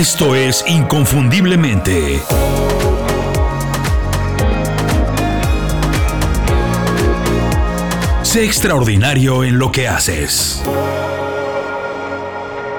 Esto es Inconfundiblemente. Sé extraordinario en lo que haces.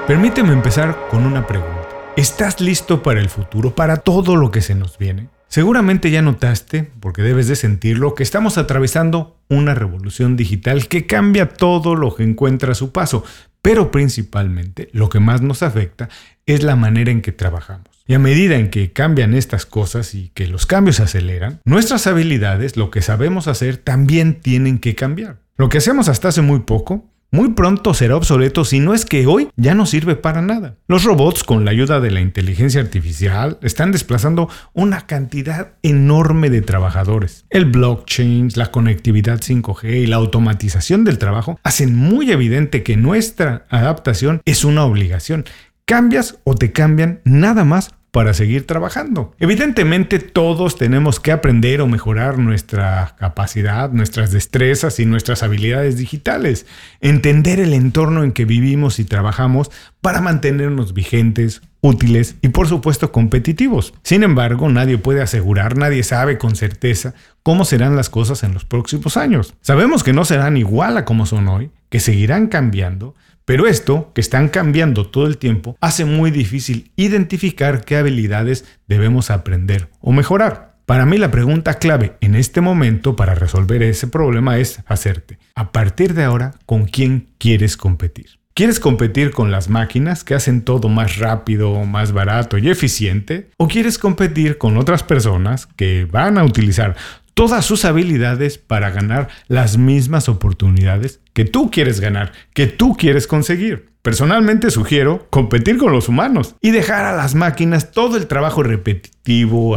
Permíteme empezar con una pregunta. ¿Estás listo para el futuro, para todo lo que se nos viene? Seguramente ya notaste, porque debes de sentirlo, que estamos atravesando una revolución digital que cambia todo lo que encuentra a su paso, pero principalmente lo que más nos afecta es la manera en que trabajamos. Y a medida en que cambian estas cosas y que los cambios se aceleran, nuestras habilidades, lo que sabemos hacer, también tienen que cambiar. Lo que hacemos hasta hace muy poco, muy pronto será obsoleto si no es que hoy ya no sirve para nada. Los robots, con la ayuda de la inteligencia artificial, están desplazando una cantidad enorme de trabajadores. El blockchain, la conectividad 5G y la automatización del trabajo hacen muy evidente que nuestra adaptación es una obligación. Cambias o te cambian nada más para seguir trabajando. Evidentemente todos tenemos que aprender o mejorar nuestra capacidad, nuestras destrezas y nuestras habilidades digitales, entender el entorno en que vivimos y trabajamos para mantenernos vigentes, útiles y por supuesto competitivos. Sin embargo, nadie puede asegurar, nadie sabe con certeza cómo serán las cosas en los próximos años. Sabemos que no serán igual a como son hoy, que seguirán cambiando, pero esto, que están cambiando todo el tiempo, hace muy difícil identificar qué habilidades debemos aprender o mejorar. Para mí la pregunta clave en este momento para resolver ese problema es hacerte, a partir de ahora, ¿con quién quieres competir? ¿Quieres competir con las máquinas que hacen todo más rápido, más barato y eficiente? ¿O quieres competir con otras personas que van a utilizar todas sus habilidades para ganar las mismas oportunidades que tú quieres ganar, que tú quieres conseguir. Personalmente sugiero competir con los humanos y dejar a las máquinas todo el trabajo repetitivo,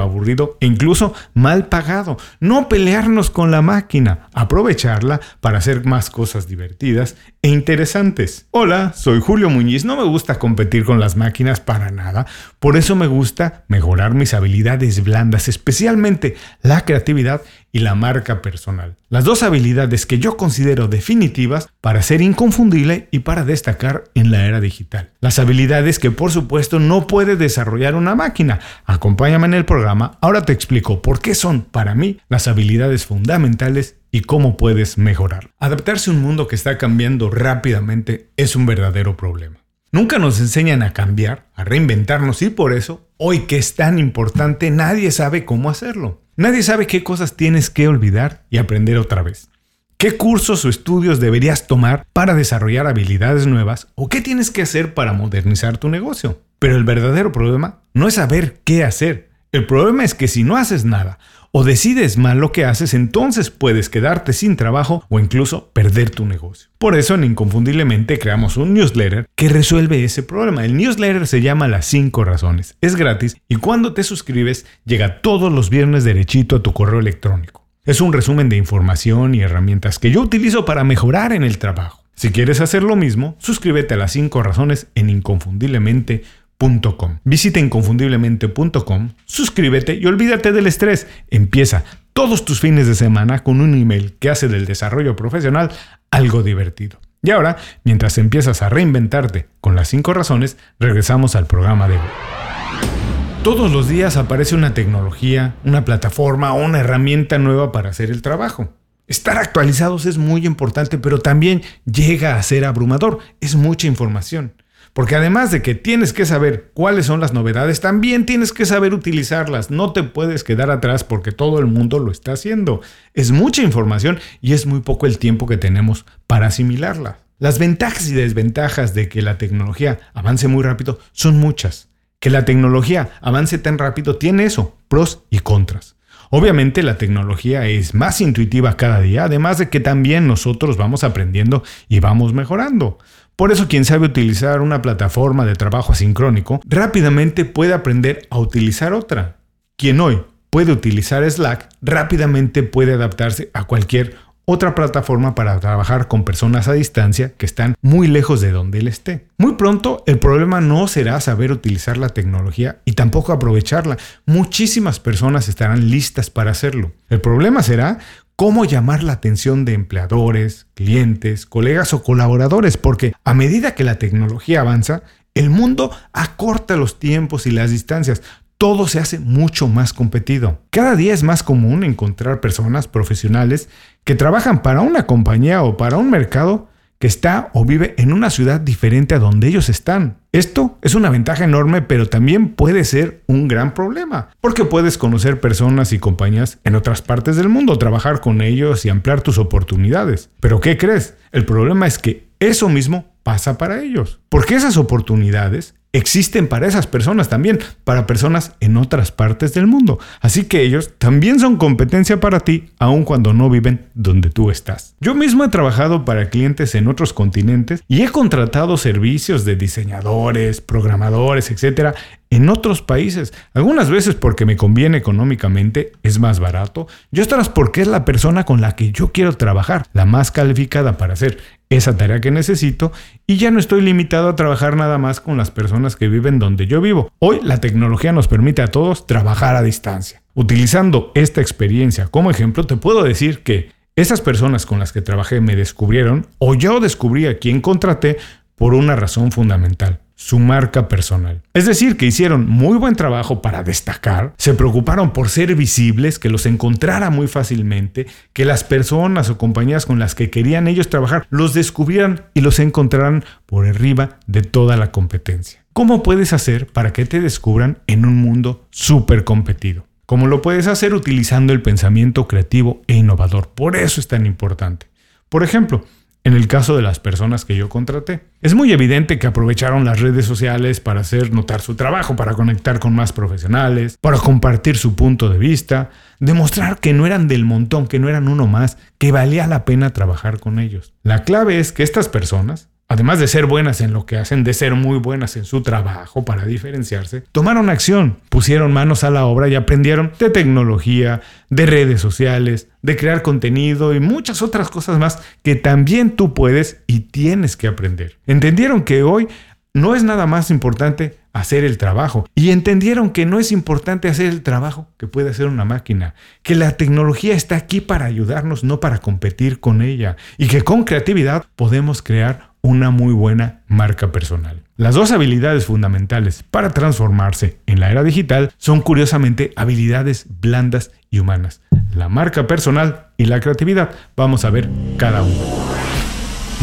aburrido e incluso mal pagado. No pelearnos con la máquina, aprovecharla para hacer más cosas divertidas e interesantes. Hola, soy Julio Muñiz, no me gusta competir con las máquinas para nada, por eso me gusta mejorar mis habilidades blandas, especialmente la creatividad y la marca personal. Las dos habilidades que yo considero definitivas para ser inconfundible y para destacar en la era digital. Las habilidades que por supuesto no puede desarrollar una máquina. En el programa, ahora te explico por qué son para mí las habilidades fundamentales y cómo puedes mejorar. Adaptarse a un mundo que está cambiando rápidamente es un verdadero problema. Nunca nos enseñan a cambiar, a reinventarnos y por eso, hoy que es tan importante, nadie sabe cómo hacerlo. Nadie sabe qué cosas tienes que olvidar y aprender otra vez. ¿Qué cursos o estudios deberías tomar para desarrollar habilidades nuevas o qué tienes que hacer para modernizar tu negocio? Pero el verdadero problema no es saber qué hacer. El problema es que si no haces nada o decides mal lo que haces, entonces puedes quedarte sin trabajo o incluso perder tu negocio. Por eso en Inconfundiblemente creamos un newsletter que resuelve ese problema. El newsletter se llama Las 5 Razones. Es gratis y cuando te suscribes llega todos los viernes derechito a tu correo electrónico. Es un resumen de información y herramientas que yo utilizo para mejorar en el trabajo. Si quieres hacer lo mismo, suscríbete a las 5 razones en inconfundiblemente.com Visita inconfundiblemente.com, suscríbete y olvídate del estrés. Empieza todos tus fines de semana con un email que hace del desarrollo profesional algo divertido. Y ahora, mientras empiezas a reinventarte con las 5 razones, regresamos al programa de hoy. Todos los días aparece una tecnología, una plataforma o una herramienta nueva para hacer el trabajo. Estar actualizados es muy importante, pero también llega a ser abrumador. Es mucha información. Porque además de que tienes que saber cuáles son las novedades, también tienes que saber utilizarlas. No te puedes quedar atrás porque todo el mundo lo está haciendo. Es mucha información y es muy poco el tiempo que tenemos para asimilarla. Las ventajas y desventajas de que la tecnología avance muy rápido son muchas. Que la tecnología avance tan rápido tiene eso, pros y contras. Obviamente la tecnología es más intuitiva cada día, además de que también nosotros vamos aprendiendo y vamos mejorando. Por eso quien sabe utilizar una plataforma de trabajo asincrónico rápidamente puede aprender a utilizar otra. Quien hoy puede utilizar Slack rápidamente puede adaptarse a cualquier otra plataforma para trabajar con personas a distancia que están muy lejos de donde él esté. Muy pronto el problema no será saber utilizar la tecnología y tampoco aprovecharla. Muchísimas personas estarán listas para hacerlo. El problema será cómo llamar la atención de empleadores, clientes, colegas o colaboradores, porque a medida que la tecnología avanza, El mundo acorta los tiempos y las distancias. Todo se hace mucho más competido. Cada día es más común encontrar personas profesionales que trabajan para una compañía o para un mercado que está o vive en una ciudad diferente a donde ellos están. Esto es una ventaja enorme, pero también puede ser un gran problema, porque puedes conocer personas y compañías en otras partes del mundo, trabajar con ellos y ampliar tus oportunidades. Pero ¿qué crees? El problema es que eso mismo pasa para ellos, porque esas oportunidades existen para esas personas también, para personas en otras partes del mundo. Así que ellos también son competencia para ti, aun cuando no viven donde tú estás. Yo mismo he trabajado para clientes en otros continentes y he contratado servicios de diseñadores, programadores, etcétera, en otros países. Algunas veces porque me conviene económicamente, es más barato, y otras porque es la persona con la que yo quiero trabajar, la más calificada para hacer esa tarea que necesito y ya no estoy limitado a trabajar nada más con las personas que viven donde yo vivo. Hoy la tecnología nos permite a todos trabajar a distancia. Utilizando esta experiencia como ejemplo, te puedo decir que esas personas con las que trabajé me descubrieron o yo descubrí a quien contraté por una razón fundamental su marca personal. Es decir, que hicieron muy buen trabajo para destacar, se preocuparon por ser visibles, que los encontrara muy fácilmente, que las personas o compañías con las que querían ellos trabajar los descubrieran y los encontraran por arriba de toda la competencia. ¿Cómo puedes hacer para que te descubran en un mundo súper competido? ¿Cómo lo puedes hacer utilizando el pensamiento creativo e innovador. Por eso es tan importante. Por ejemplo, en el caso de las personas que yo contraté. Es muy evidente que aprovecharon las redes sociales para hacer notar su trabajo, para conectar con más profesionales, para compartir su punto de vista, demostrar que no eran del montón, que no eran uno más, que valía la pena trabajar con ellos. La clave es que estas personas además de ser buenas en lo que hacen, de ser muy buenas en su trabajo para diferenciarse, tomaron acción, pusieron manos a la obra y aprendieron de tecnología, de redes sociales, de crear contenido y muchas otras cosas más que también tú puedes y tienes que aprender. Entendieron que hoy no es nada más importante hacer el trabajo y entendieron que no es importante hacer el trabajo que puede hacer una máquina, que la tecnología está aquí para ayudarnos, no para competir con ella y que con creatividad podemos crear una muy buena marca personal. Las dos habilidades fundamentales para transformarse en la era digital son curiosamente habilidades blandas y humanas. La marca personal y la creatividad. Vamos a ver cada uno.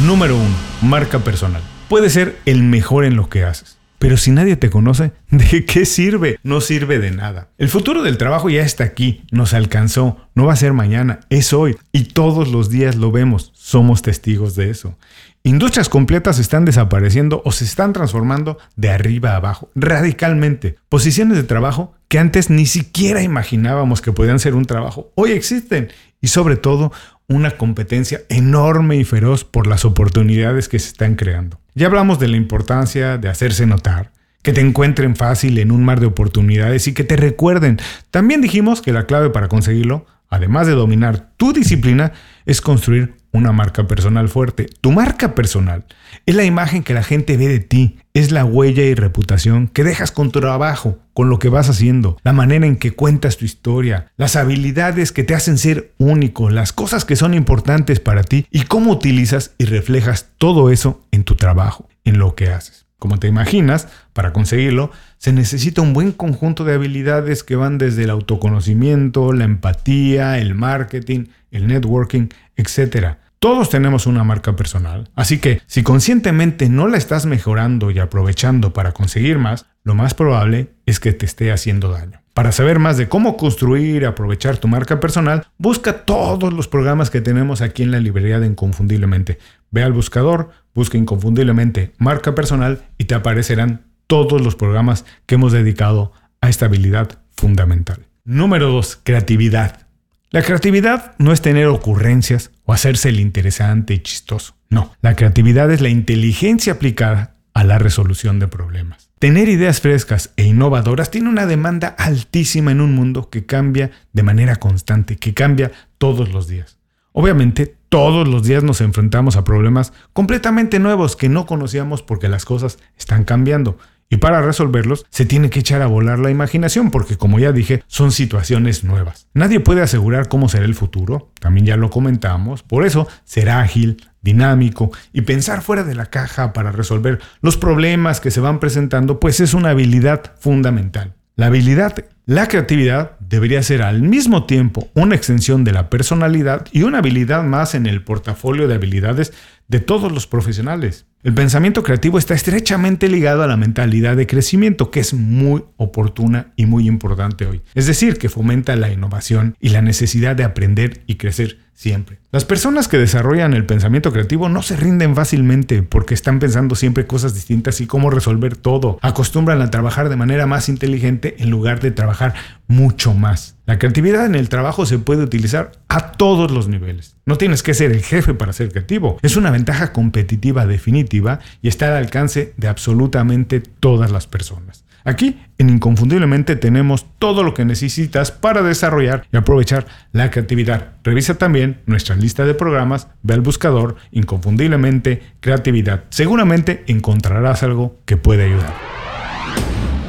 Número 1. Marca personal. Puede ser el mejor en lo que haces. Pero si nadie te conoce, ¿de qué sirve? No sirve de nada. El futuro del trabajo ya está aquí, nos alcanzó, no va a ser mañana, es hoy. Y todos los días lo vemos, somos testigos de eso. Industrias completas están desapareciendo o se están transformando de arriba a abajo, radicalmente. Posiciones de trabajo que antes ni siquiera imaginábamos que podían ser un trabajo, hoy existen. Y sobre todo, una competencia enorme y feroz por las oportunidades que se están creando. Ya hablamos de la importancia de hacerse notar, que te encuentren fácil en un mar de oportunidades y que te recuerden. También dijimos que la clave para conseguirlo, además de dominar tu disciplina, es construir una marca personal fuerte. Tu marca personal es la imagen que la gente ve de ti, es la huella y reputación que dejas con tu trabajo, con lo que vas haciendo, la manera en que cuentas tu historia, las habilidades que te hacen ser único, las cosas que son importantes para ti y cómo utilizas y reflejas todo eso en tu trabajo, en lo que haces. Como te imaginas, para conseguirlo, se necesita un buen conjunto de habilidades que van desde el autoconocimiento, la empatía, el marketing, el networking, etc. Todos tenemos una marca personal, así que si conscientemente no la estás mejorando y aprovechando para conseguir más, lo más probable es que te esté haciendo daño. Para saber más de cómo construir y aprovechar tu marca personal, busca todos los programas que tenemos aquí en la librería de Inconfundiblemente. Ve al buscador, busca Inconfundiblemente marca personal y te aparecerán todos los programas que hemos dedicado a esta habilidad fundamental. Número 2. Creatividad. La creatividad no es tener ocurrencias o hacerse el interesante y chistoso. No, la creatividad es la inteligencia aplicada a la resolución de problemas. Tener ideas frescas e innovadoras tiene una demanda altísima en un mundo que cambia de manera constante, que cambia todos los días. Obviamente, todos los días nos enfrentamos a problemas completamente nuevos que no conocíamos porque las cosas están cambiando Y para resolverlos se tiene que echar a volar la imaginación porque como ya dije son situaciones nuevas. Nadie puede asegurar cómo será el futuro, también ya lo comentamos, por eso será ágil, dinámico y pensar fuera de la caja para resolver los problemas que se van presentando pues es una habilidad fundamental. La habilidad, la creatividad debería ser al mismo tiempo una extensión de la personalidad y una habilidad más en el portafolio de habilidades de todos los profesionales. El pensamiento creativo está estrechamente ligado a la mentalidad de crecimiento, que es muy oportuna y muy importante hoy. Es decir, que fomenta la innovación y la necesidad de aprender y crecer siempre. Las personas que desarrollan el pensamiento creativo no se rinden fácilmente porque están pensando siempre cosas distintas y cómo resolver todo. Acostumbran a trabajar de manera más inteligente en lugar de trabajar mucho más. La creatividad en el trabajo se puede utilizar a todos los niveles. No tienes que ser el jefe para ser creativo. Es una ventaja competitiva definitiva y está al alcance de absolutamente todas las personas. Aquí, en Inconfundiblemente, tenemos todo lo que necesitas para desarrollar y aprovechar la creatividad. Revisa también nuestra lista de programas, ve al buscador Inconfundiblemente Creatividad. Seguramente encontrarás algo que puede ayudar.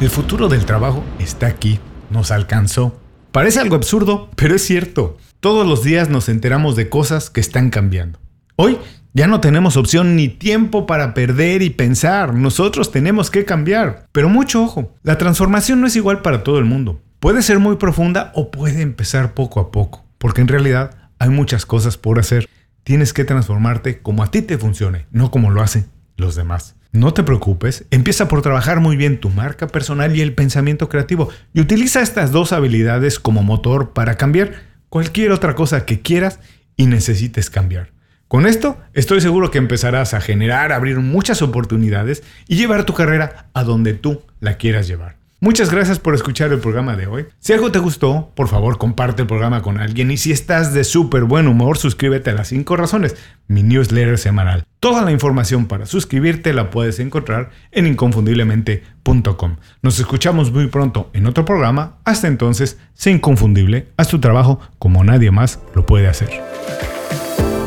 El futuro del trabajo está aquí, nos alcanzó. Parece algo absurdo, pero es cierto. Todos los días nos enteramos de cosas que están cambiando. Hoy ya no tenemos opción ni tiempo para perder y pensar. Nosotros tenemos que cambiar. Pero mucho ojo, la transformación no es igual para todo el mundo. Puede ser muy profunda o puede empezar poco a poco, porque en realidad hay muchas cosas por hacer. Tienes que transformarte como a ti te funcione, no como lo hacen los demás. No te preocupes, empieza por trabajar muy bien tu marca personal y el pensamiento creativo y utiliza estas dos habilidades como motor para cambiar cualquier otra cosa que quieras y necesites cambiar. Con esto estoy seguro que empezarás a generar, abrir muchas oportunidades y llevar tu carrera a donde tú la quieras llevar. Muchas gracias por escuchar el programa de hoy. Si algo te gustó, por favor comparte el programa con alguien y si estás de súper buen humor, suscríbete a las 5 razones, mi newsletter semanal. Toda la información para suscribirte la puedes encontrar en inconfundiblemente.com. Nos escuchamos muy pronto en otro programa. Hasta entonces, sé inconfundible, haz tu trabajo como nadie más lo puede hacer.